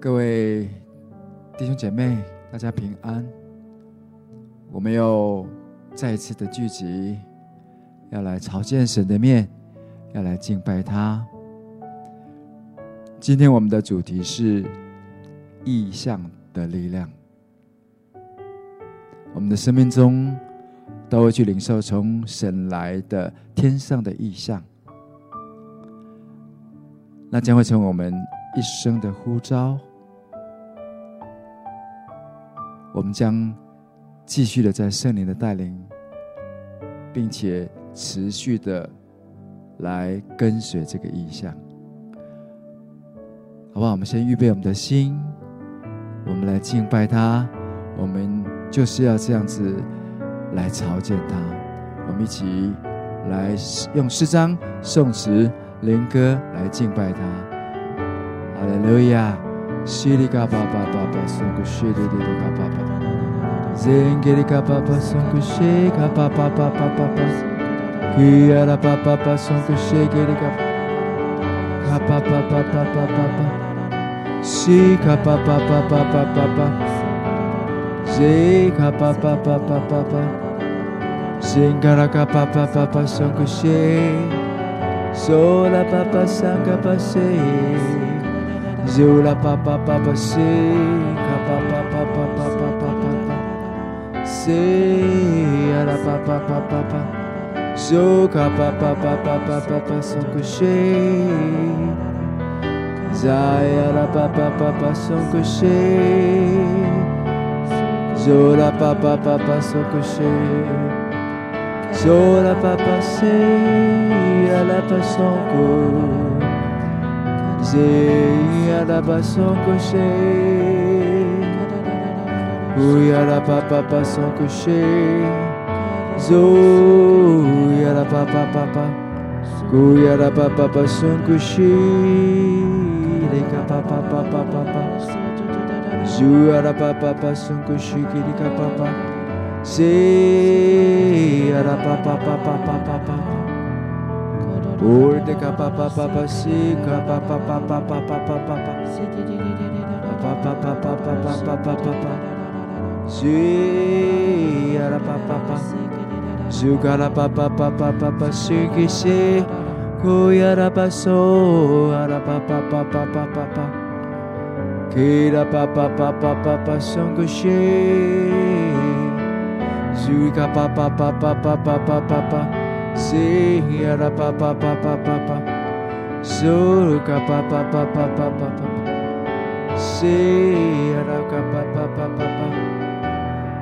各位弟兄姐妹，大家平安。我们又再一次的聚集，要来朝见神的面，要来敬拜他。今天我们的主题是意象的力量。我们的生命中都会去领受从神来的天上的意象，那将会成为我们一生的呼召。我们将继续的在圣灵的带领，并且持续的来跟随这个意象，好不好？我们先预备我们的心，我们来敬拜他。我们就是要这样子来朝见他。我们一起来用诗章、颂词、灵歌来敬拜他。哈利路亚。西里嘎巴巴巴巴，松古西里里里嘎巴巴，Zengere kapapa son que shake, kapapa papa papa. Kuyara papa papa son que shake, kapapa papa papa papa. Shake papa papa papa papa. Shake papa papa papa papa. Zengara kapapa papa son que shake. Sola papa sanga passe. Zola papa papa shake, kapapa papa passer papa papa papa papa papa papa sans cocher Zai papa papa sans cocher Zola papa papa sans cocher Zola papa c'est à la passant co Zai Ouya la papa basson couché, Zoya la papa papa, Ouya la papa basson couché, les papa papa papa, Zoya la papa basson couché, qui les papa, Zia la papa papa papa papa. Urde ka pa pa pa pa si ka pa pa pa pa pa pa pa Zugara papa, zugara papa papa papa, sugishi, kuyara baso, ara papa papa papa papa, kira papa papa papa, sungushi, zuga papa papa papa papa papa, zihara papa papa papa, zuga papa papa papa papa, zihara papa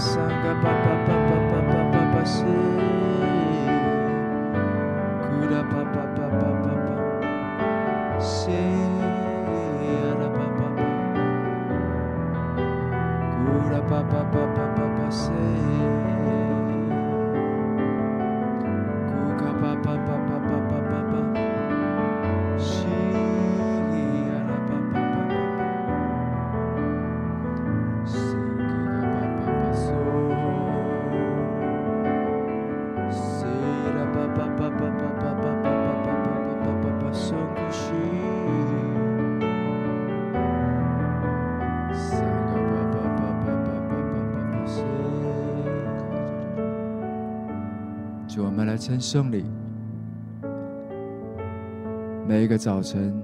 Sangha Papa Papa Papa Papa Papa 我们来称颂你。每一个早晨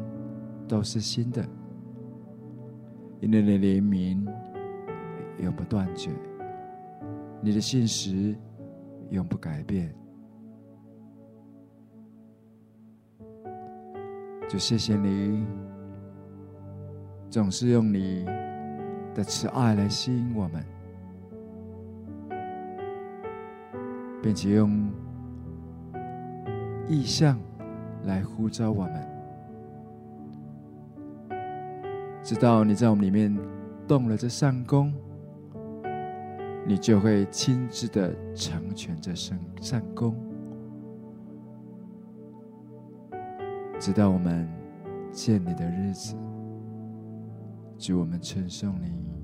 都是新的，因为你的怜悯永不断绝，你的信实永不改变。就谢谢你，总是用你的慈爱来吸引我们。并且用意象来呼召我们，直到你在我们里面动了这善功，你就会亲自的成全这善善功。直到我们见你的日子，主，我们称颂你。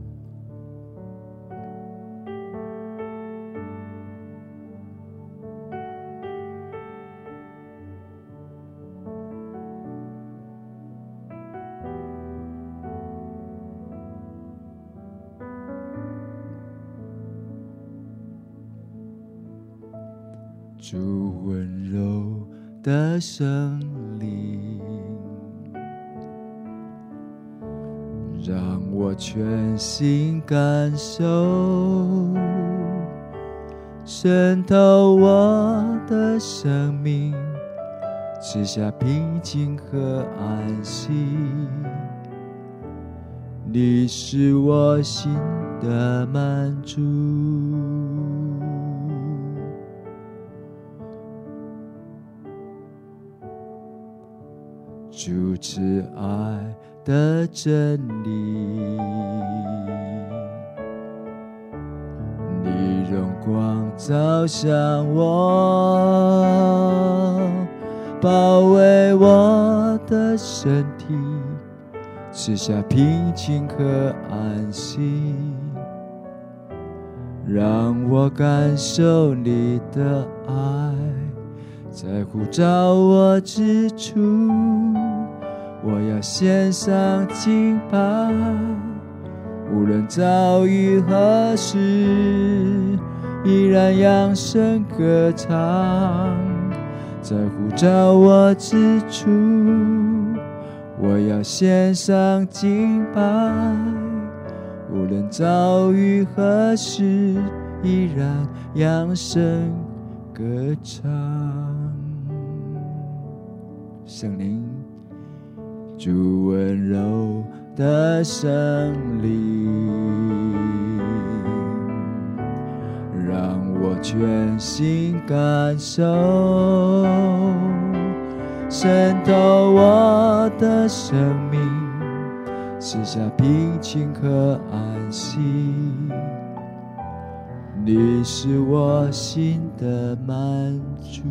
的圣灵，让我全心感受，渗透我的生命，赐下平静和安息。你是我心的满足。主慈爱的真理，你荣光照向我，包围我的身体，赐下平静和安息，让我感受你的爱，在呼召我之处。我要献上敬拜，无论遭遇何事，依然扬声歌唱。在呼召我之处，我要献上敬拜，无论遭遇何事，依然扬声歌唱。圣灵。主温柔的圣灵，让我全心感受，渗透我的生命，赐下平静和安息。你是我心的满足。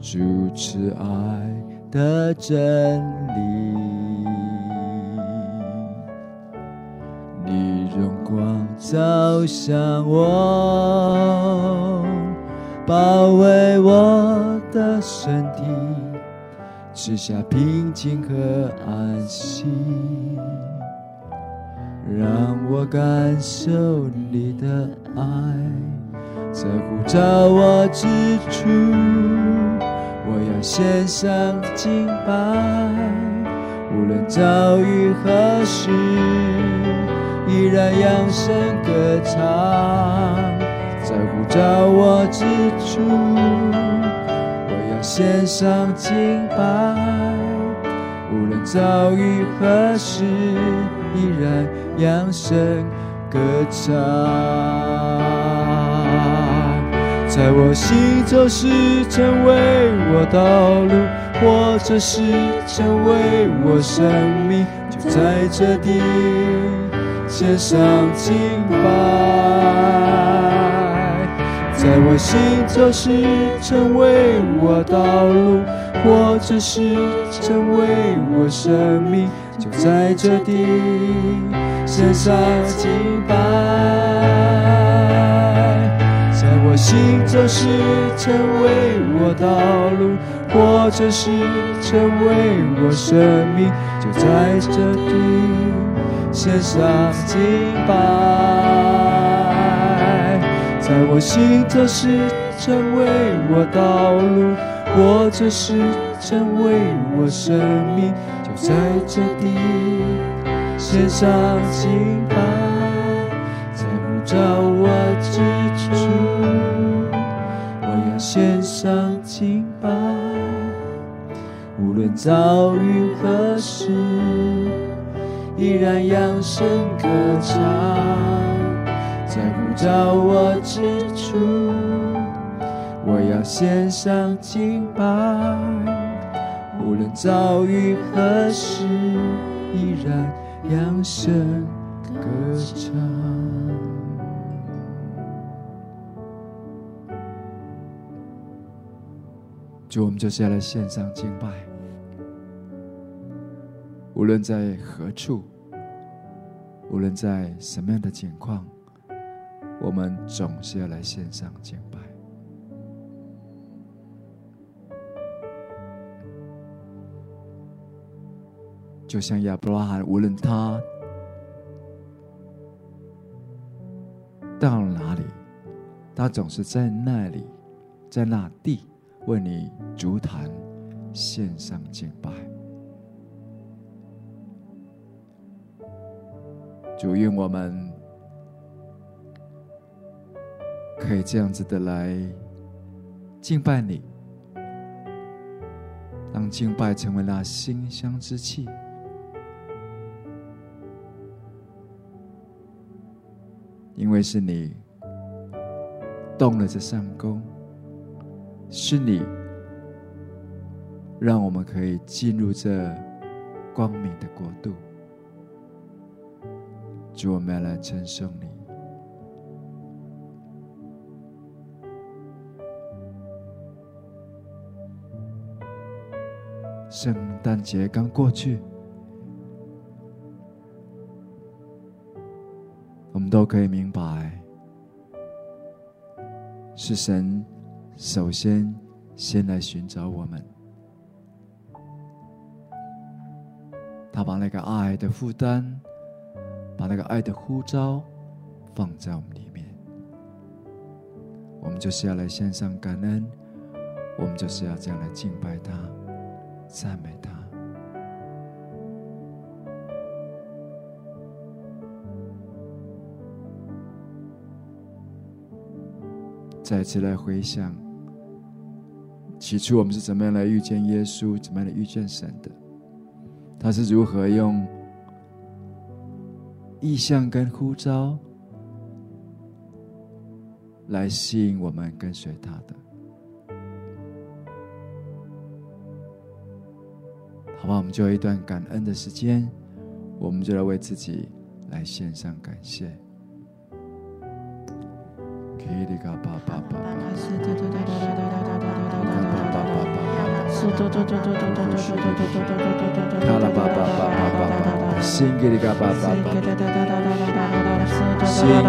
主持爱的真理，你荣光照向我，包围我的身体，赐下平静和安息，让我感受你的爱，在呼召我之处。我要献上敬拜，无论遭遇何时，依然扬声歌唱。在呼召我之处，我要献上敬拜，无论遭遇何时，依然扬声歌唱。在我行走时成为我道路，或者是成为我生命，就在这地献上敬拜。在我行走时成为我道路，或者是成为我生命，就在这地献上敬拜。行走时成为我道路，或者是成为我生命，就在这里献上敬拜。在我行走时成为我道路，或者是成为我生命，就在这里献上敬拜。在呼召我之处。献上敬拜，无论遭遇何事，依然扬声歌唱。在呼召我之处，我要献上敬拜，无论遭遇何事，依然扬声歌唱。主，我们就是要来献上敬拜，无论在何处，无论在什么样的情况，我们总是要来献上敬拜。就像亚伯拉罕，无论他到哪里，他总是在那里，在那地为你足坛，献上敬拜。主，愿我们可以这样子的来敬拜你，让敬拜成为那馨香之气。因为是你动了这上工，是你让我们可以进入这光明的国度。主，我们要来称颂你。圣诞节刚过去。我们都可以明白，是神首先先来寻找我们，他把那个爱的负担，把那个爱的呼召放在我们里面，我们就是要来献上感恩，我们就是要这样来敬拜他，赞美他。再次来回想，起初我们是怎么样来遇见耶稣，怎么样来遇见神的？他是如何用意象跟呼召来吸引我们跟随他的？好吧，我们就一段感恩的时间，我们就来为自己来献上感谢。Sing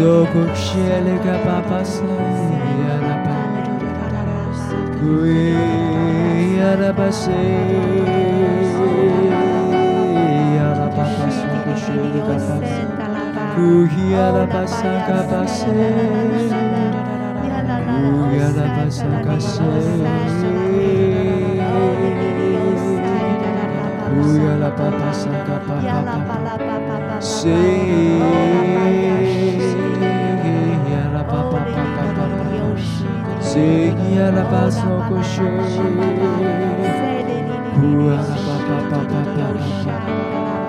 Zoko chele kapa pasa ya na pa Kwe ya na pa se ya na pa pa zoko chele kapa Kwe ya na pa sa kapa se Kwe ya na pa sa kapa se Kwe ya na pa pa sa kapa se Seigneur la basse en cocher.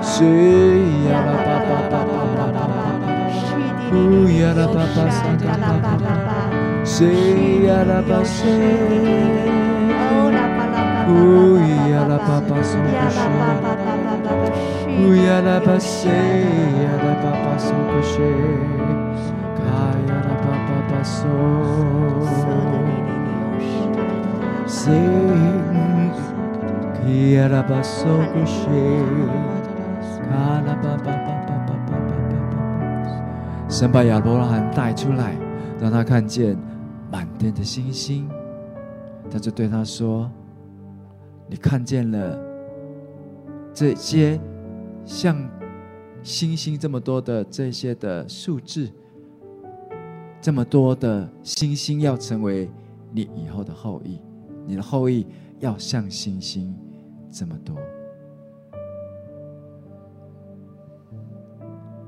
Seigneur la papa papa papa. Ouya la papa santa papa. Seigneur la basse. Ouya la papa sans cocher. Ouya la basse. Ouya la papa. 神把亚伯拉罕带出来，让他看见满天的星星，他就对他说：“你看见了这些像星星这么多的这些的数字，这么多的星星要成为你以后的后裔，你的后裔要像星星这么多。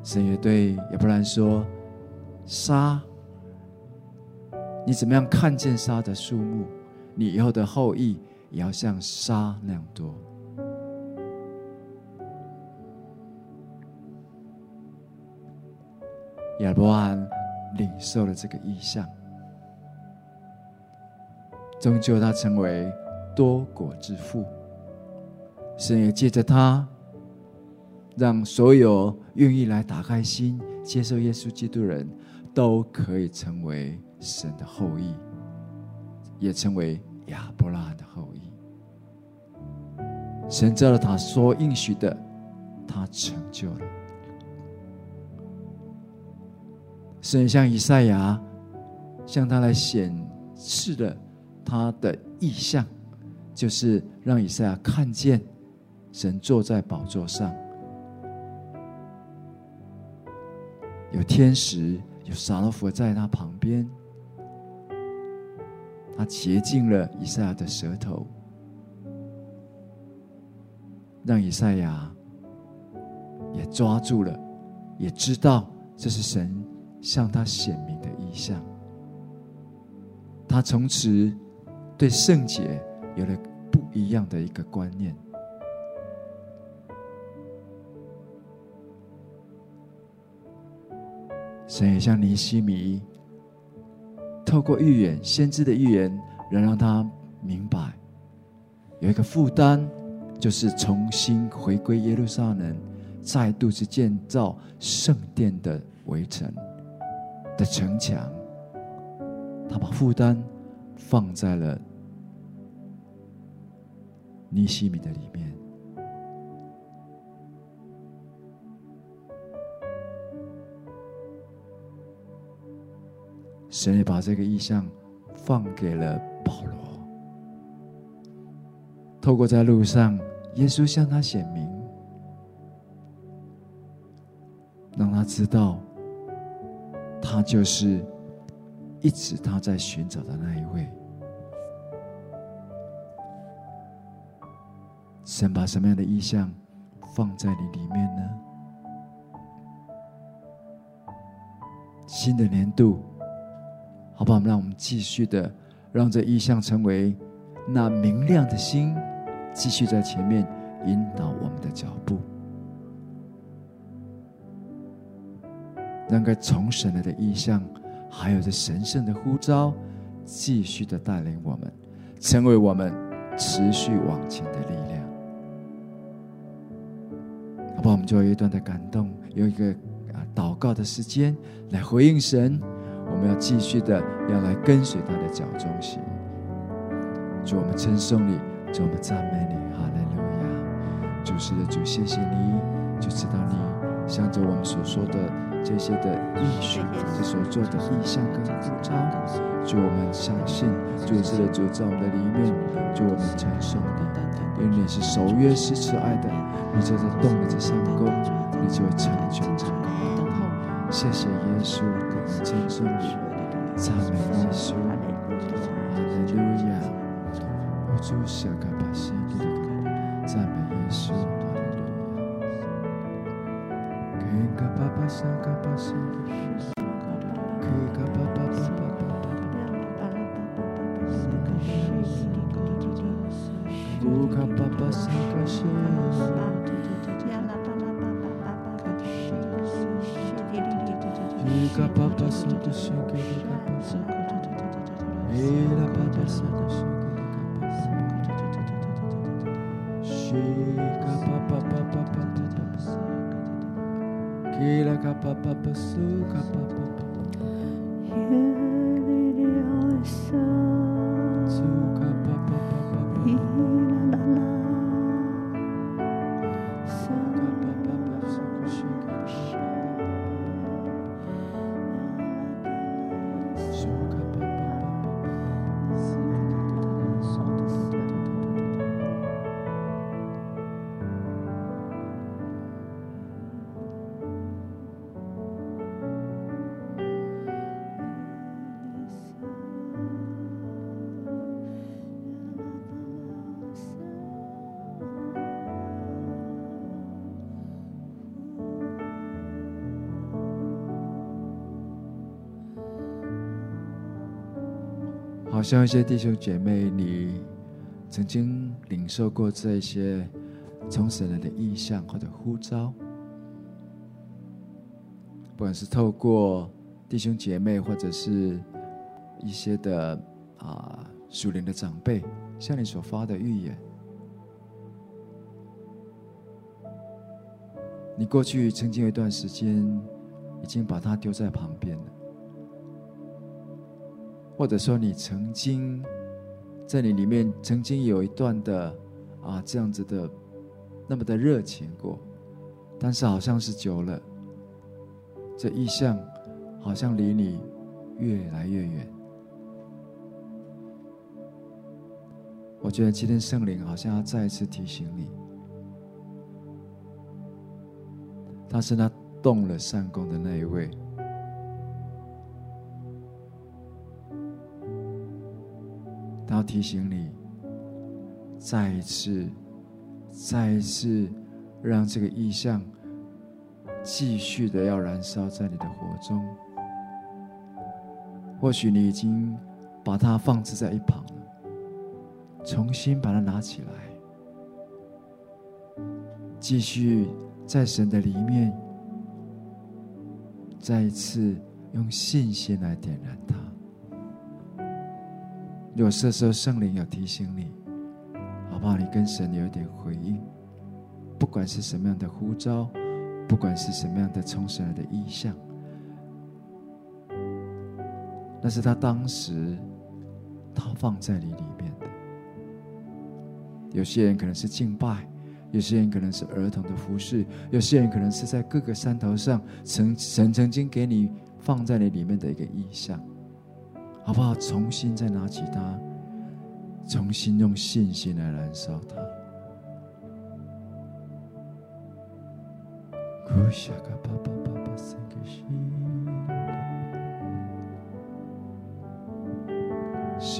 神也对亚伯兰说：“沙，你怎么样看见沙的数目，你以后的后裔也要像沙那样多。”亚伯兰领受了这个意象，终究他成为多国之父。神也借着他。让所有愿意来打开心、接受耶稣基督的人都可以成为神的后裔，也成为亚伯拉罕的后裔。神照了他所应许的，他成就了。神向以赛亚向他来显示了他的意象，就是让以赛亚看见神坐在宝座上。有天使，有撒罗弗在他旁边，他洁净了以赛亚的舌头，让以赛亚也抓住了，也知道这是神向他显明的意象。他从此对圣洁有了不一样的一个观念。神也像尼希米透过预言，先知的预言，能让他明白有一个负担，就是重新回归耶路撒冷，再度去建造圣殿的围城的城墙。他把负担放在了尼西米的里面。神也把这个意象放给了保罗，透过在路上，耶稣向他显明，让他知道，他就是一直他在寻找的那一位。神把什么样的意象放在你里面呢？新的年度。好不好？让我们继续的，让这意象成为那明亮的星，继续在前面引导我们的脚步。让个从神来的意象，还有这神圣的呼召，继续的带领我们，成为我们持续往前的力量。好不好？我们就有一段的感动，有一个啊祷告的时间来回应神。我们要继续的，要来跟随他的脚踪行。主，我们称颂你，主，我们赞美你，哈利路亚！主是的主，谢谢你，就知道你向着我们所说的这些的应许，这所做的意象跟呼召。主，我们相信，主是的主在我们的里面，主我们承受你，因为你是守约是慈爱的，你就在动了这项工，你就会成就这个工。谢谢耶稣。赞美耶稣，哈利路亚！我主下个亚！给个像一些弟兄姐妹，你曾经领受过这些从神来的异象或者呼召，不管是透过弟兄姐妹，或者是一些的啊属灵的长辈向你所发的预言，你过去曾经有一段时间已经把它丢在旁边了。或者说，你曾经在你里面曾经有一段的啊这样子的那么的热情过，但是好像是久了，这意象好像离你越来越远。我觉得今天圣灵好像要再一次提醒你，他是那动了善工的那一位。他要提醒你，再一次、再一次，让这个意象继续的要燃烧在你的火中。或许你已经把它放置在一旁了，重新把它拿起来，继续在神的里面，再一次用信心来点燃它。如果这时候圣灵有提醒你，好不好？你跟神有一点回应，不管是什么样的呼召，不管是什么样的从神来的意象，那是他当时他放在你里面的。有些人可能是敬拜，有些人可能是儿童的服饰，有些人可能是在各个山头上曾神曾经给你放在你里面的一个意象。好不好？重新再拿起它，重新用信心来燃烧它。苏拉卡巴巴巴巴苏克西里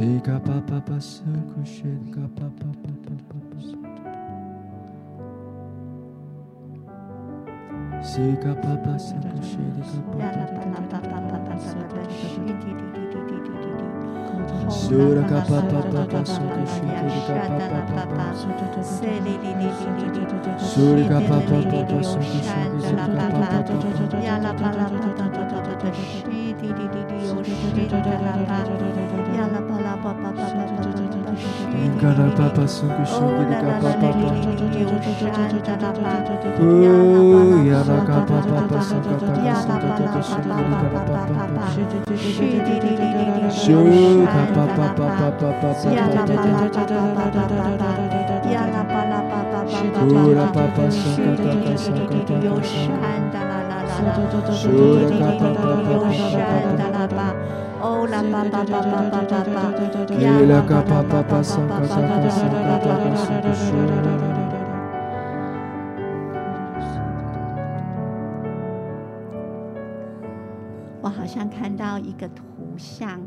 里卡巴巴巴巴塞里里里里里里苏里卡巴巴巴巴苏克西里里卡巴巴巴亚拉巴拉巴巴巴巴巴西里里里里有西拉巴巴亚拉巴拉巴 Sura capa papa pasuka shika shika papa papa Sura capa papa pasuka shika shika papa papa Yala pala papa papa shi di di di di o shi da la la Yala pala papa papa papa Shura 我好像看到一个图像，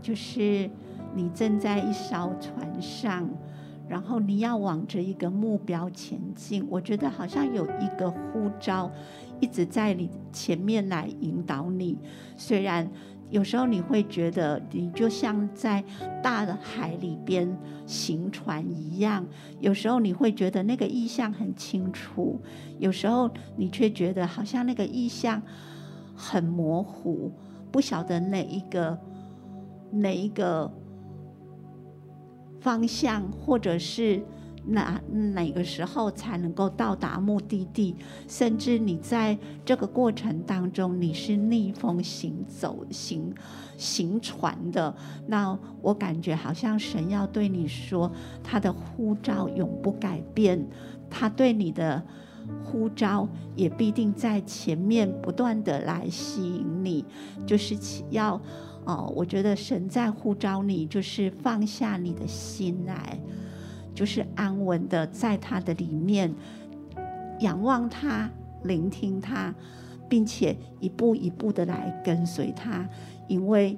就是。你正在一艘船上，然后你要往着一个目标前进。我觉得好像有一个呼召一直在你前面来引导你。虽然有时候你会觉得你就像在大的海里边行船一样，有时候你会觉得那个意象很清楚，有时候你却觉得好像那个意象很模糊，不晓得哪一个哪一个。方向，或者是哪哪个时候才能够到达目的地？甚至你在这个过程当中，你是逆风行走、行行船的。那我感觉好像神要对你说，他的呼召永不改变，他对你的呼召也必定在前面不断的来吸引你，就是要。哦，我觉得神在呼召你，就是放下你的心来，就是安稳的在他的里面仰望他、聆听他，并且一步一步的来跟随他。因为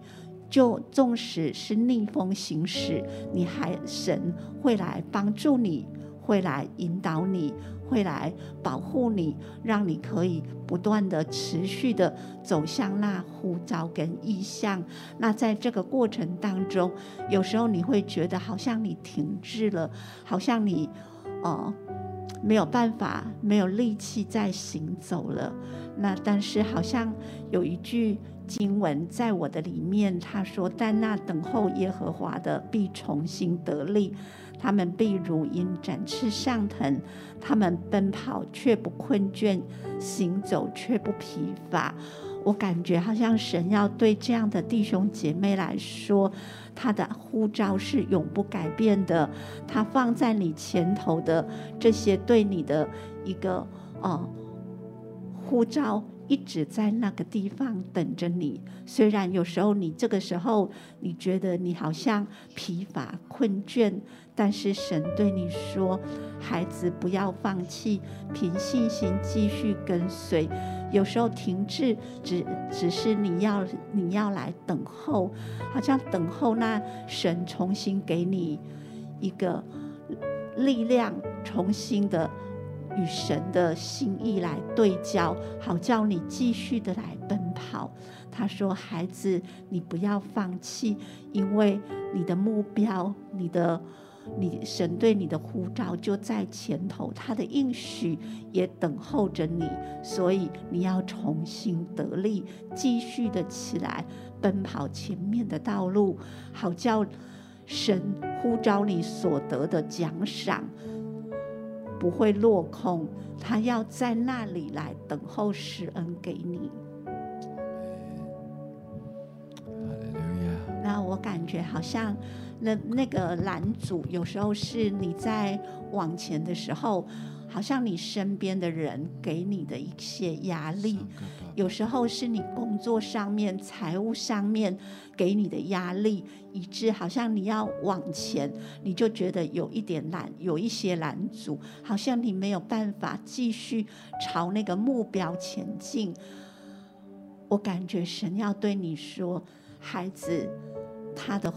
就纵使是逆风行驶，你还神会来帮助你。会来引导你，会来保护你，让你可以不断的持续的走向那呼召跟意象。那在这个过程当中，有时候你会觉得好像你停滞了，好像你哦、呃、没有办法，没有力气再行走了。那但是好像有一句经文在我的里面，他说：“但那等候耶和华的必重新得力。”他们必如鹰展翅上腾，他们奔跑却不困倦，行走却不疲乏。我感觉好像神要对这样的弟兄姐妹来说，他的呼召是永不改变的。他放在你前头的这些对你的一个哦呼召。一直在那个地方等着你。虽然有时候你这个时候你觉得你好像疲乏困倦，但是神对你说：“孩子，不要放弃，凭信心继续跟随。有时候停滞，只只是你要你要来等候，好像等候那神重新给你一个力量，重新的。”与神的心意来对焦，好叫你继续的来奔跑。他说：“孩子，你不要放弃，因为你的目标，你的你神对你的呼召就在前头，他的应许也等候着你。所以你要重新得力，继续的起来奔跑前面的道路，好叫神呼召你所得的奖赏。”不会落空，他要在那里来等候施恩给你。那我感觉好像那那个拦阻，有时候是你在往前的时候，好像你身边的人给你的一些压力。有时候是你工作上面、财务上面给你的压力，以致好像你要往前，你就觉得有一点拦，有一些拦阻，好像你没有办法继续朝那个目标前进。我感觉神要对你说，孩子，他的。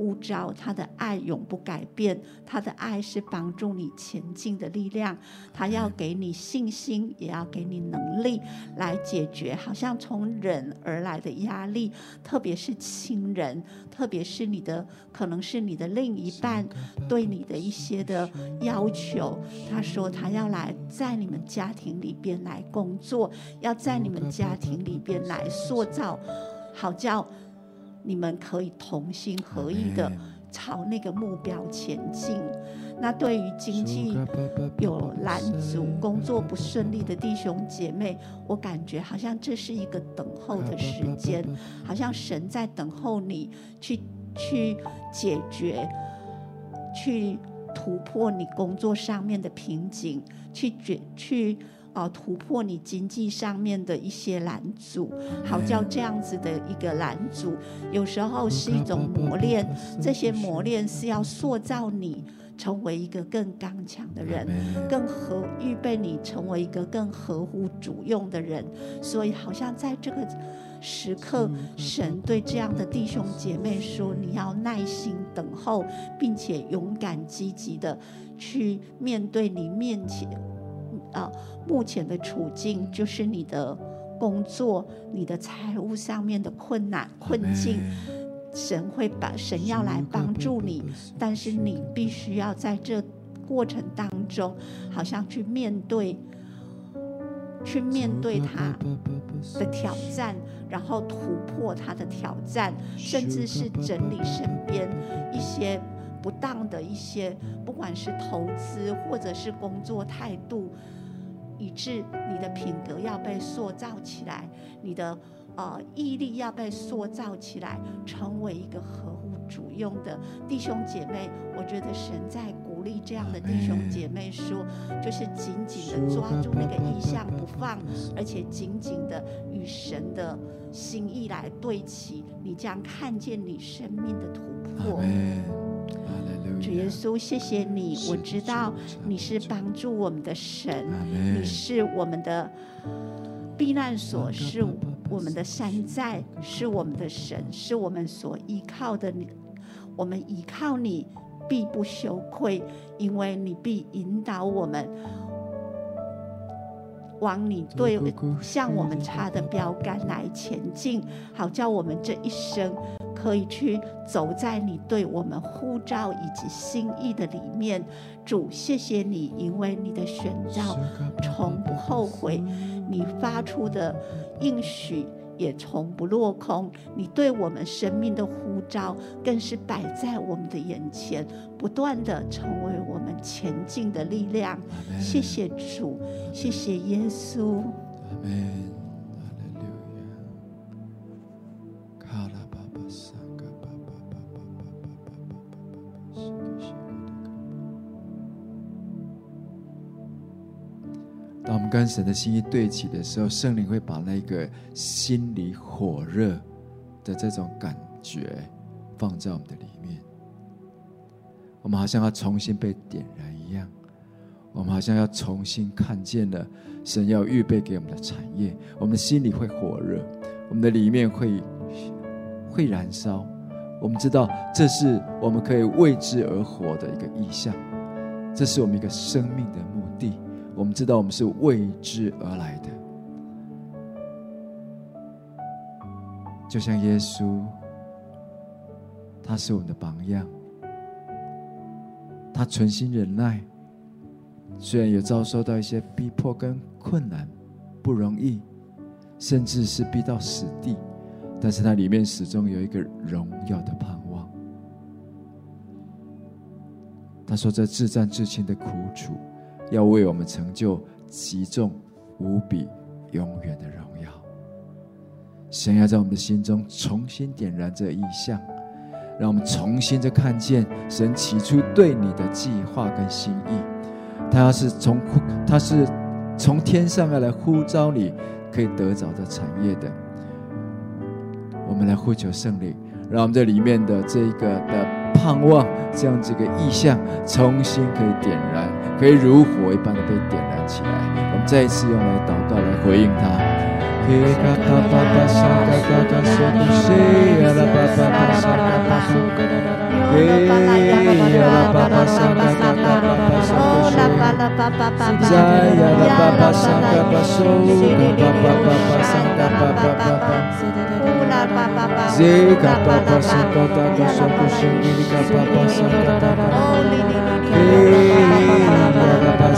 呼召他的爱永不改变，他的爱是帮助你前进的力量。他要给你信心，也要给你能力来解决好像从人而来的压力，特别是亲人，特别是你的可能是你的另一半对你的一些的要求。他说他要来在你们家庭里边来工作，要在你们家庭里边来塑造，好叫。你们可以同心合意的朝那个目标前进。那对于经济有拦阻、工作不顺利的弟兄姐妹，我感觉好像这是一个等候的时间，好像神在等候你去去解决、去突破你工作上面的瓶颈，去决去。哦，突破你经济上面的一些拦阻，好叫这样子的一个拦阻，有时候是一种磨练。这些磨练是要塑造你成为一个更刚强的人，更合预备你成为一个更合乎主用的人。所以，好像在这个时刻，神对这样的弟兄姐妹说：你要耐心等候，并且勇敢积极的去面对你面前。啊，目前的处境就是你的工作、你的财务上面的困难困境，神会把神要来帮助你，但是你必须要在这过程当中，好像去面对，去面对他的挑战，然后突破他的挑战，甚至是整理身边一些不当的一些，不管是投资或者是工作态度。以致你的品格要被塑造起来，你的呃毅力要被塑造起来，成为一个合乎主用的弟兄姐妹。我觉得神在鼓励这样的弟兄姐妹说，就是紧紧的抓住那个意象不放，而且紧紧的与神的心意来对齐，你将看见你生命的突破。主耶稣，谢谢你，我知道你是帮助我们的神，你是我们的避难所，是我们的山寨，是我们的神，是我们所依靠的。你，我们依靠你，必不羞愧，因为你必引导我们往你对向我们插的标杆来前进，好叫我们这一生可以去走在你对我们呼召以及心意的里面。主，谢谢你，因为你的选召从不后悔，你发出的应许。也从不落空，你对我们生命的呼召更是摆在我们的眼前，不断的成为我们前进的力量。谢谢主，谢谢耶稣。跟神的心意对齐的时候，圣灵会把那个心里火热的这种感觉放在我们的里面。我们好像要重新被点燃一样，我们好像要重新看见了神要预备给我们的产业。我们的心里会火热，我们的里面会会燃烧。我们知道这是我们可以为之而活的一个意象，这是我们一个生命的目。我们知道，我们是为之而来的，就像耶稣，他是我们的榜样，他存心忍耐，虽然有遭受到一些逼迫跟困难，不容易，甚至是逼到死地，但是他里面始终有一个荣耀的盼望。他说：“这至暂至轻的苦楚。”要为我们成就极重无比永远的荣耀。神要在我们的心中重新点燃这意象，让我们重新的看见神起初对你的计划跟心意。他是从他是从天上要来呼召你，可以得着的产业的。我们来呼求圣灵，让我们这里面的这个的。盼望这样这个意象重新可以点燃，可以如火一般的被点燃起来。我们再一次用来祷告来回应他。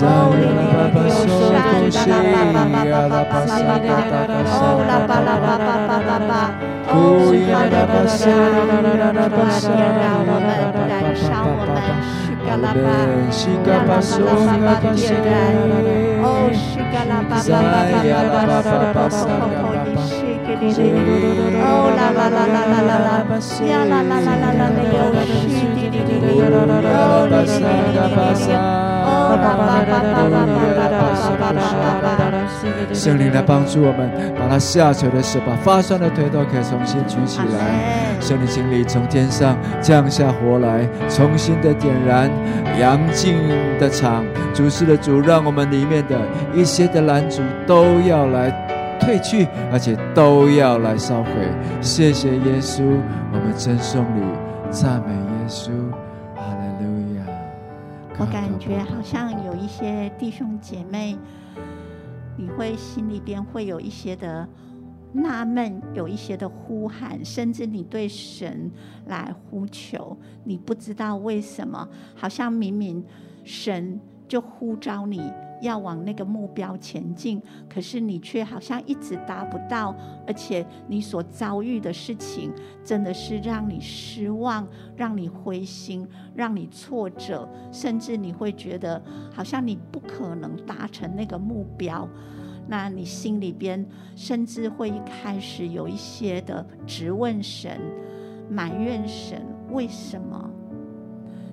Oh, 圣灵来帮助我们，把他下垂的手，把发酸的腿都可以重新举起来。圣灵，请你从天上降下火来，重新的点燃阳静的场。主是的主，让我们里面的一些的拦阻都要来退去，而且都要来烧毁。谢谢耶稣，我们称颂你，赞美耶稣。我感觉好像有一些弟兄姐妹。你会心里边会有一些的纳闷，有一些的呼喊，甚至你对神来呼求，你不知道为什么，好像明明神就呼召你。要往那个目标前进，可是你却好像一直达不到，而且你所遭遇的事情真的是让你失望，让你灰心，让你挫折，甚至你会觉得好像你不可能达成那个目标。那你心里边甚至会开始有一些的质问神，埋怨神为什么？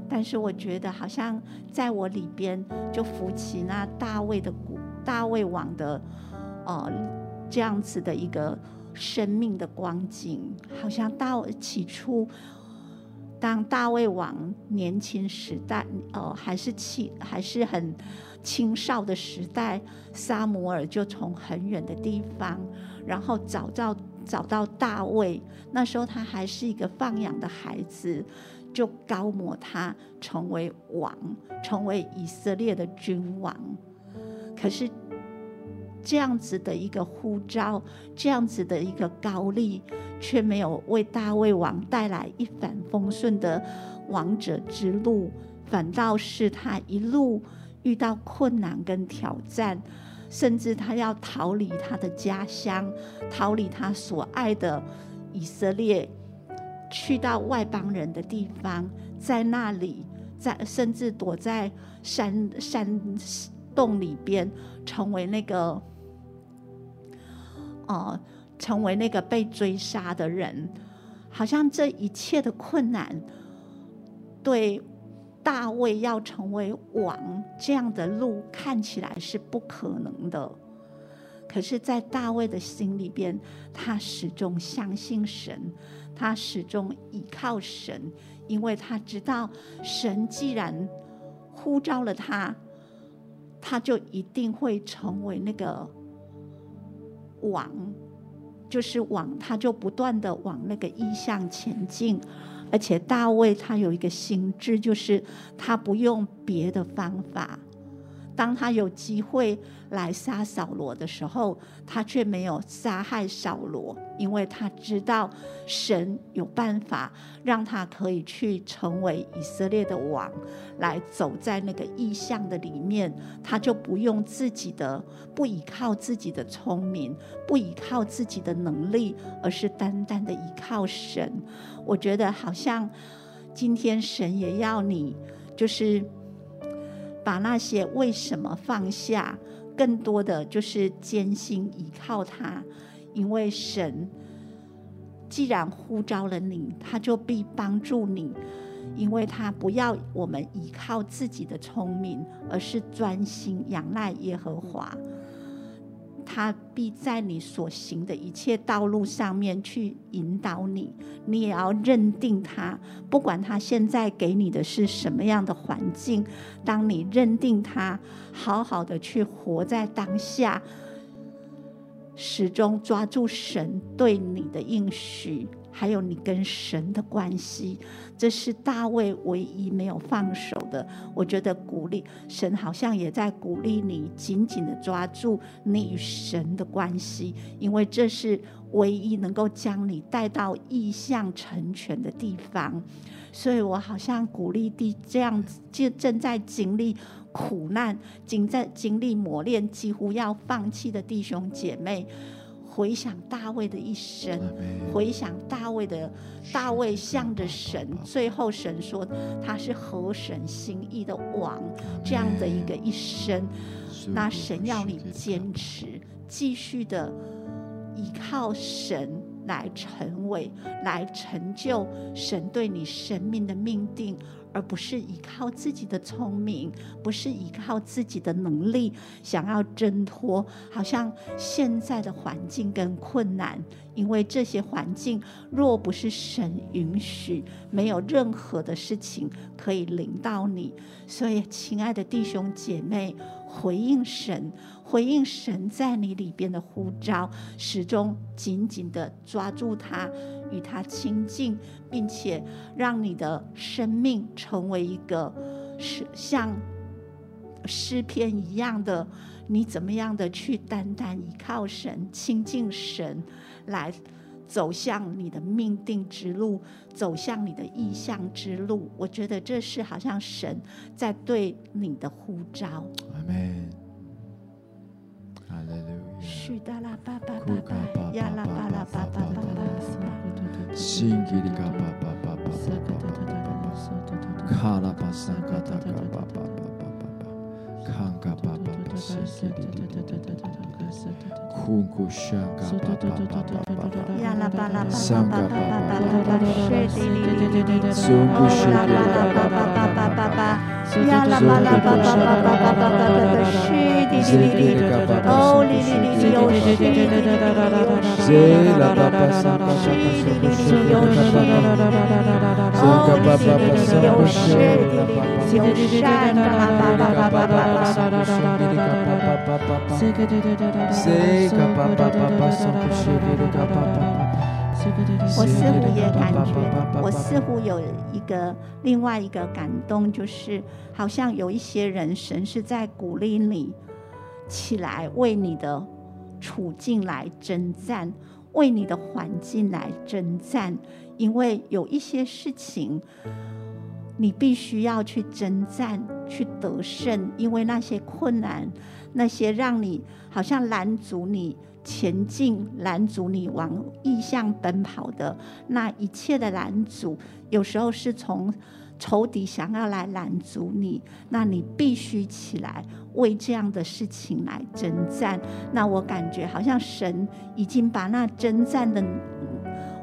但是我觉得，好像在我里边就浮起那大卫的大卫王的呃这样子的一个生命的光景，好像大起初。当大卫王年轻时代，呃，还是青，还是很青少的时代，撒母耳就从很远的地方，然后找到找到大卫。那时候他还是一个放养的孩子，就膏抹他成为王，成为以色列的君王。可是这样子的一个呼召，这样子的一个高丽。却没有为大卫王带来一帆风顺的王者之路，反倒是他一路遇到困难跟挑战，甚至他要逃离他的家乡，逃离他所爱的以色列，去到外邦人的地方，在那里，在甚至躲在山山洞里边，成为那个，哦、成为那个被追杀的人，好像这一切的困难，对大卫要成为王这样的路看起来是不可能的。可是，在大卫的心里边，他始终相信神，他始终依靠神，因为他知道神既然呼召了他，他就一定会成为那个王。就是往，他就不断的往那个意向前进，而且大卫他有一个心智，就是他不用别的方法。当他有机会来杀扫罗的时候，他却没有杀害扫罗，因为他知道神有办法让他可以去成为以色列的王，来走在那个异象的里面，他就不用自己的，不依靠自己的聪明，不依靠自己的能力，而是单单的依靠神。我觉得好像今天神也要你，就是。把那些为什么放下，更多的就是艰辛依靠他，因为神既然呼召了你，他就必帮助你，因为他不要我们依靠自己的聪明，而是专心仰赖耶和华。他必在你所行的一切道路上面去引导你，你也要认定他，不管他现在给你的是什么样的环境，当你认定他，好好的去活在当下，始终抓住神对你的应许。还有你跟神的关系，这是大卫唯一没有放手的。我觉得鼓励神，好像也在鼓励你，紧紧的抓住你与神的关系，因为这是唯一能够将你带到异象成全的地方。所以我好像鼓励弟这样子，就正在经历苦难、经在经历磨练、几乎要放弃的弟兄姐妹。回想大卫的一生，回想大卫的大卫向着神，最后神说他是合神心意的王，这样的一个一生，那神要你坚持，继续的依靠神来成为，来成就神对你生命的命定。而不是依靠自己的聪明，不是依靠自己的能力，想要挣脱，好像现在的环境跟困难，因为这些环境若不是神允许，没有任何的事情可以领到你。所以，亲爱的弟兄姐妹，回应神，回应神在你里边的呼召，始终紧紧的抓住他。与他亲近，并且让你的生命成为一个是像诗篇一样的，你怎么样的去单单依靠神、亲近神，来走向你的命定之路，走向你的意向之路。我觉得这是好像神在对你的呼召。阿门。哈利路亚。许达拉巴巴巴巴，亚拉巴拉巴巴巴巴。心吉里嘎巴巴巴巴巴巴，卡拉巴桑嘎达嘎巴巴巴巴巴巴，康嘎巴巴巴，心吉里里里里里 Kunku 我似乎也感觉我似乎有一个另外一个感动就是好像有一些人神是在鼓励你起来为你的处境来征战为你的环境来征战因为有一些事情你必须要去征战去得胜因为那些困难那些让你好像拦阻你。前进，拦阻你往异象奔跑的那一切的拦阻，有时候是从仇敌想要来拦阻你，那你必须起来为这样的事情来征战。那我感觉好像神已经把那征战的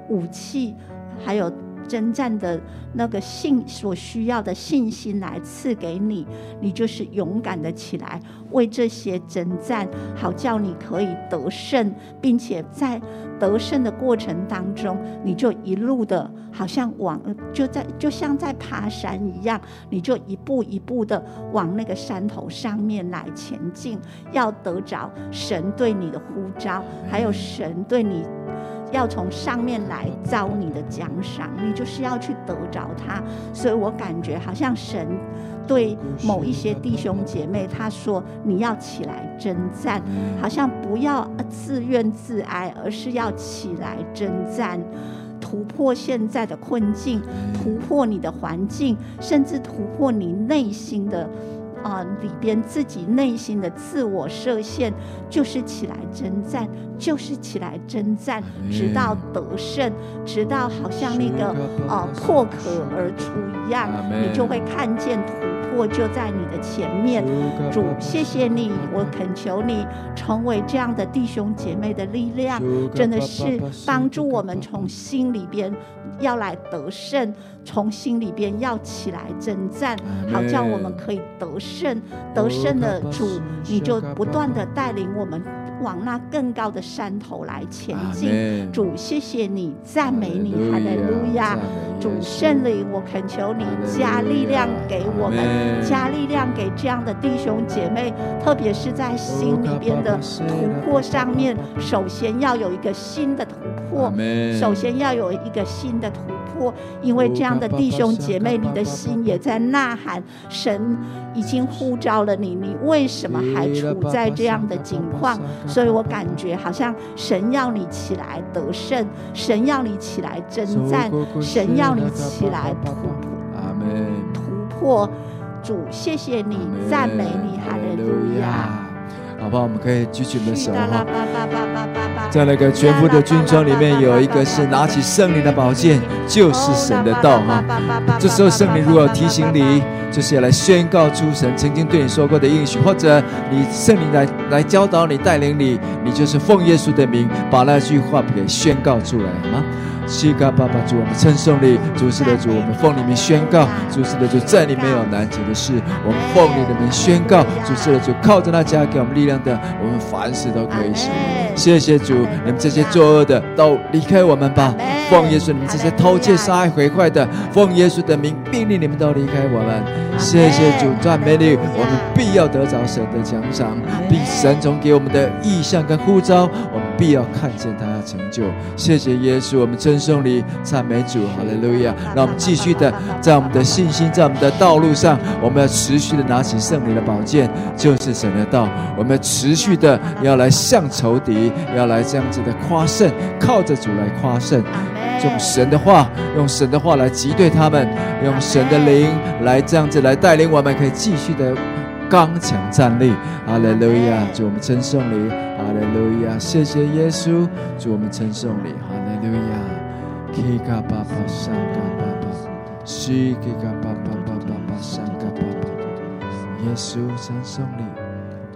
武器，还有。征战的那个信所需要的信心来赐给你，你就是勇敢的起来为这些征战，好叫你可以得胜，并且在得胜的过程当中，你就一路的好像往就在就像在爬山一样，你就一步一步的往那个山头上面来前进，要得着神对你的呼召，还有神对你。要从上面来招你的奖赏，你就是要去得着他。所以我感觉好像神对某一些弟兄姐妹他说：“你要起来征战，好像不要自怨自哀，而是要起来征战，突破现在的困境，突破你的环境，甚至突破你内心的。”啊、呃，里边自己内心的自我设限，就是起来征战，就是起来征战，直到得胜，直到好像那个啊、呃、破壳而出一样，你就会看见突破就在你的前面。主，谢谢你，我恳求你成为这样的弟兄姐妹的力量，真的是帮助我们从心里边。要来得胜，从心里边要起来征战，好叫我们可以得胜。得胜的主，你就不断的带领我们往那更高的山头来前进。主，谢谢你，赞美你，哈利路亚。主圣灵，我恳求你加力量给我们，加力量给这样的弟兄姐妹，特别是在心里边的突破上面，首先要有一个新的突破，首先要有一个新的突破，因为这样的弟兄姐妹，你的心也在呐喊，神已经呼召了你，你为什么还处在这样的境况？所以我感觉好像神要你起来得胜，神要你起来征战，神要。你起来突破！突破，主，谢谢你，赞美你，哈利路亚。好不好？我们可以举起我们的手哈。在那个全副的军装里面，有一个是拿起圣灵的宝剑，就是神的道哈。这时候圣灵如果提醒你，就是要来宣告出神曾经对你说过的应许，或者你圣灵来来教导你、带领你，你就是奉耶稣的名把那句话给宣告出来，好吗？西嘎爸爸主，我们称颂你，主是的主，我们奉你名宣告，主是的主，在你没有难解的事，我们奉你的名宣告，主是的主，靠着那加给我们力量的，我们凡事都可以行。谢谢主，你们这些作恶的都离开我们吧。奉耶稣，你们这些偷窃、杀害、毁坏的，奉耶稣的名，命令你们都离开我们。谢谢主，赞美你，我们必要得着神的奖赏，并神从给我们的意象跟呼召，我们必要看见他要成就。谢谢耶稣，我们称颂你，赞美主，哈利路亚。让我们继续的在我们的信心，在我们的道路上，我们要持续的拿起圣灵的宝剑，就是神的道。我们要持续的要来向仇敌，要来这样子的夸胜，靠着主来夸胜。用神的话，用神的话来击对他们，用神的灵来这样子来带领我们，可以继续的刚强站立。哈利路亚！主我们称颂你，哈利路亚，谢谢耶稣，祝我们称颂你。哈利路亚，西卡巴巴，上嘎巴巴，西嘎巴巴，巴巴巴上嘎巴巴，耶稣称颂你，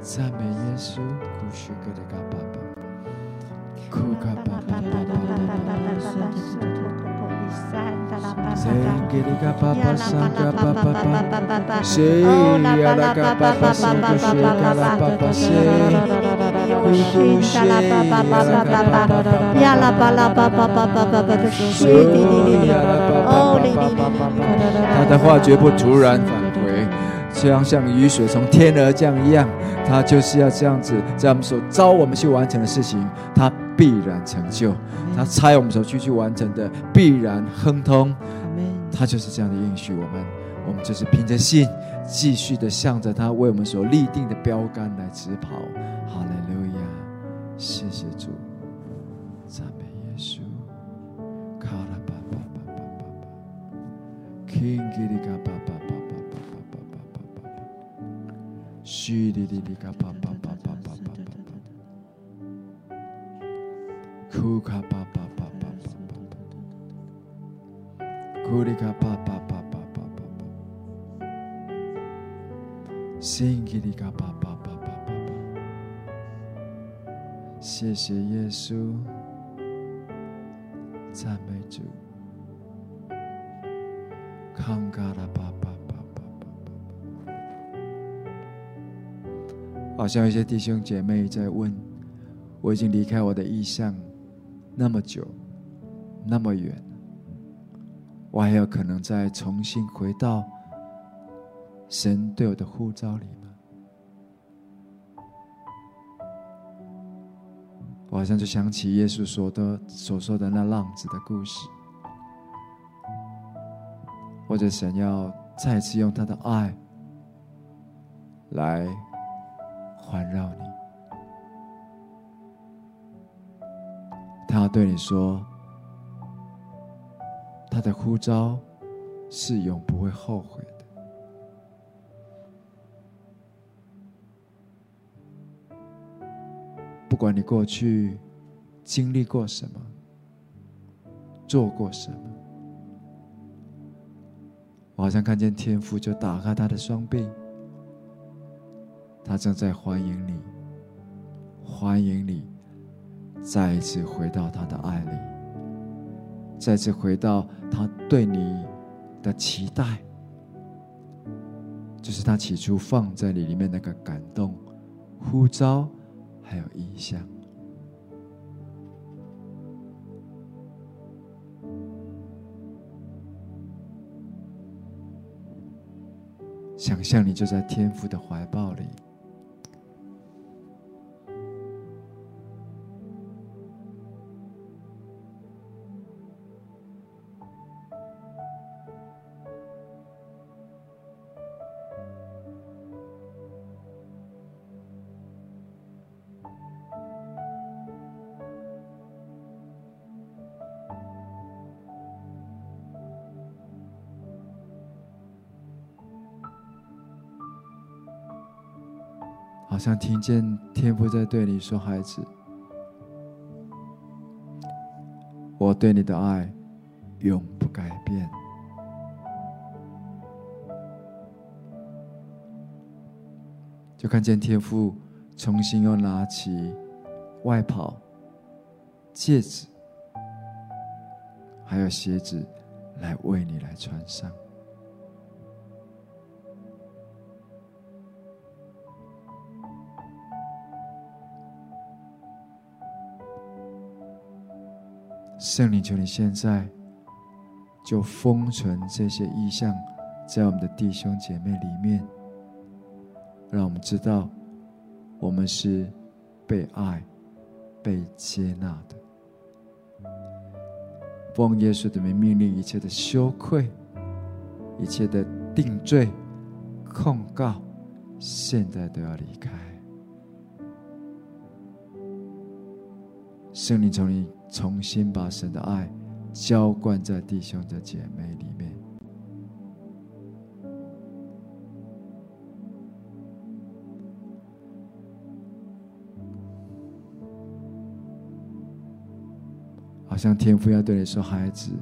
赞美耶稣，古西格的嘎巴巴，古嘎巴巴，巴巴巴巴巴巴巴，西嘎巴巴，巴巴巴巴巴巴，西嘎巴巴，巴巴巴巴巴巴，西嘎巴巴，西。圣吉利嘎巴巴巴巴巴，谁呀啦嘎巴巴桑嘎谁嘎啦巴巴谁，库库谁呀啦巴巴巴巴巴，呀啦巴巴巴巴巴巴巴，谁呀啦巴巴巴巴巴巴，他的话绝不突然返回，像像雨水从天而降一样。他就是要这样子，在我们所招我们去完成的事情，他必然成就；他猜我们所去去完成的，必然亨通。他就是这样的应许我们，我们就是凭着信，继续的向着他为我们所立定的标杆来直跑。哈利路亚，谢谢主，赞美耶稣。卡拉巴巴巴巴巴巴，King 吉利嘎巴巴。虚哩哩哩嘎巴巴。巴巴巴巴巴，库卡巴巴巴巴巴巴，库哩嘎巴巴巴巴巴巴巴，新吉哩嘎巴巴巴巴巴谢谢耶稣，赞美主，康嘎拉巴巴巴巴巴巴。好像有些弟兄姐妹在问：我已经离开我的异乡那么久，那么远，我还有可能再重新回到神对我的呼召里吗？我好像就想起耶稣说的所说的那浪子的故事，或者神要再次用他的爱来。环绕你，他要对你说，他的呼召是永不会后悔的。不管你过去经历过什么，做过什么，我好像看见天父就打开他的双臂。他正在欢迎你，欢迎你再一次回到他的爱里，再次回到他对你的期待，就是他起初放在你里面那个感动、呼召，还有意象。想象你就在天父的怀抱里。好像听见天父在对你说：“孩子，我对你的爱永不改变。”就看见天父重新又拿起外袍、戒指，还有鞋子来为你来穿上。圣灵，求你现在就封存这些意象在我们的弟兄姐妹里面，让我们知道我们是被爱、被接纳的。奉耶稣的名命令，一切的羞愧、一切的定罪、控告，现在都要离开。圣灵，求你。重新把神的爱浇灌在弟兄的姐妹里面，好像天父要对你说：“孩子，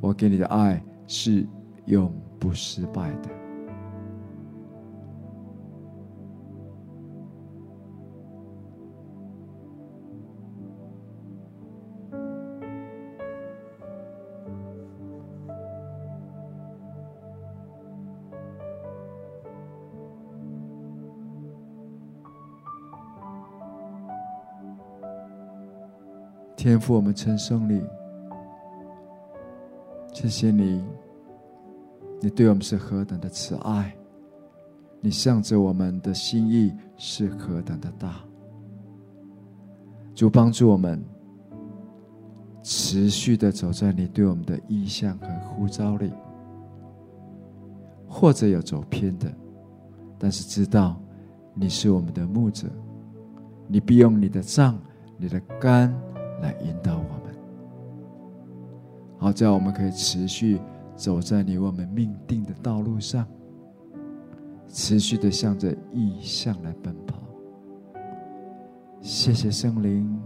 我给你的爱是永不失败的。”天父，我们称颂你，谢谢你，你对我们是何等的慈爱，你向着我们的心意是何等的大。主帮助我们持续的走在你对我们的意向和呼召里，或者有走偏的，但是知道你是我们的牧者，你必用你的杖、你的竿来引导我们，好叫我们可以持续走在你我们命定的道路上，持续的向着意向来奔跑。谢谢圣灵，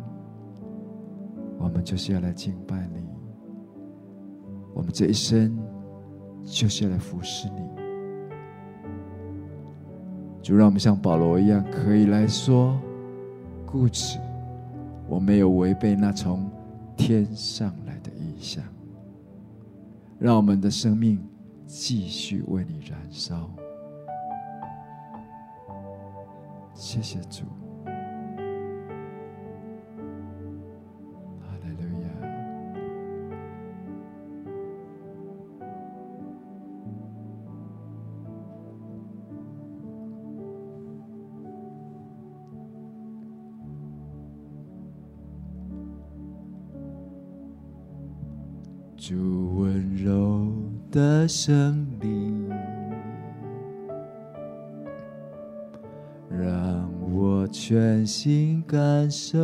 我们就是要来敬拜你。我们这一生就是要来服侍你。就让我们像保罗一样，可以来说固执，我没有违背那从天上来的意象。让我们的生命继续为你燃烧。谢谢主。主温柔的圣灵，让我全心感受，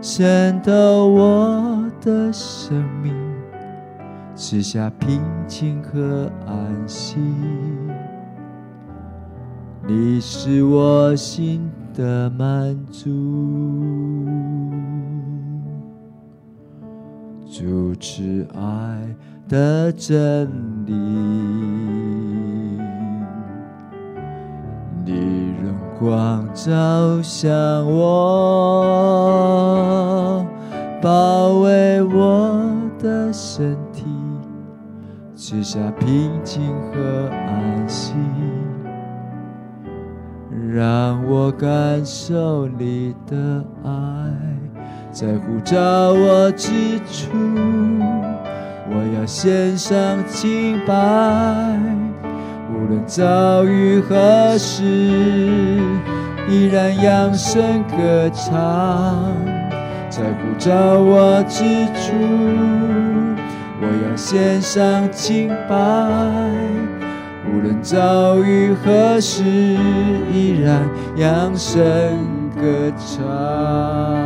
渗透我的生命，赐下平静和安息。你是我心的满足。慈爱的真理，你用光照向我，包围我的身体，赐下平静和安息，让我感受你的爱。在呼召我之处，我要献上敬拜。无论遭遇何事，依然扬声歌唱。在呼召我之处，我要献上敬拜。无论遭遇何事，依然扬声歌唱。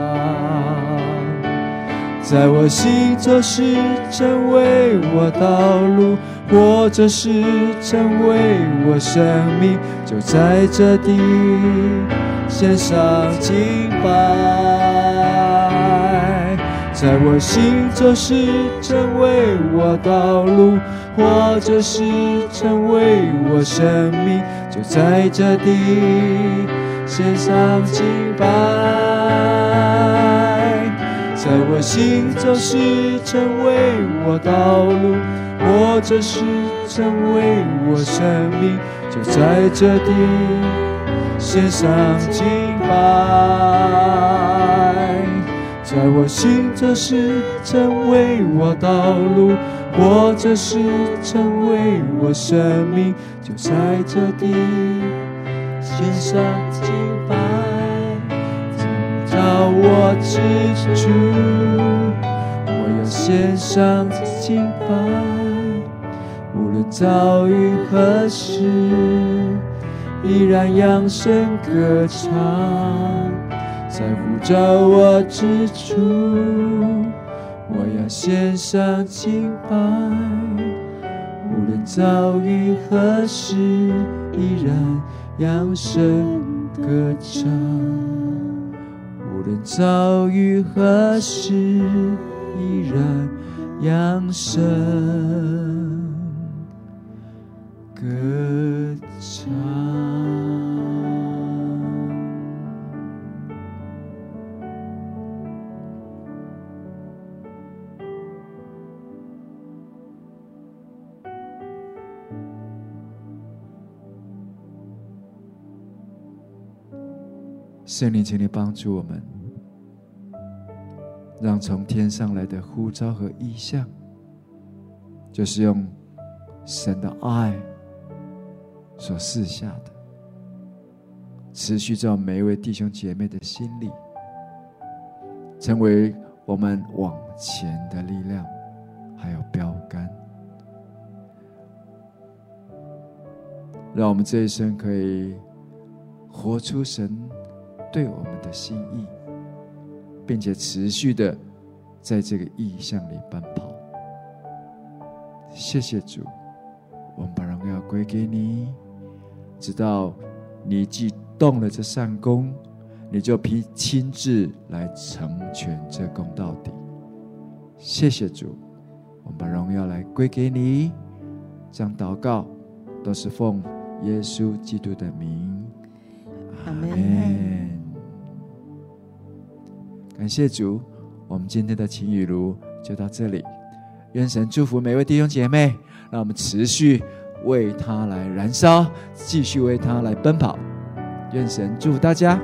在我心做事，成为我道路；或者是成为我生命，就在这地献上敬拜。在我心做事，成为我道路；或者是成为我生命，就在这地献上敬拜。在我心做事，成为我道路；或者是成为我生命，就在这地献上敬拜。在我心做事，成为我道路；或者是成为我生命，就在这地献上敬拜。到我之处，我要献上敬拜。无论遭遇何事，依然扬声歌唱。在呼召我之处，我要献上敬拜。无论遭遇何事，依然扬声歌唱。无论遭遇何时，依然扬声歌唱。圣灵，请你帮助我们。让从天上来的呼召和意象，就是用神的爱所赐下的，持续在每一位弟兄姐妹的心里，成为我们往前的力量，还有标杆，让我们这一生可以活出神对我们的心意。并且持续的在这个意象里奔跑。谢谢主，我们把荣耀归给你。直到你既动了这善工，你就必亲自来成全这工到底。谢谢主，我们把荣耀来归给你。这样祷告都是奉耶稣基督的名。阿门。感谢主，我们今天的晴雨如就到这里。愿神祝福每位弟兄姐妹，让我们持续为他来燃烧，继续为他来奔跑。愿神祝福大家。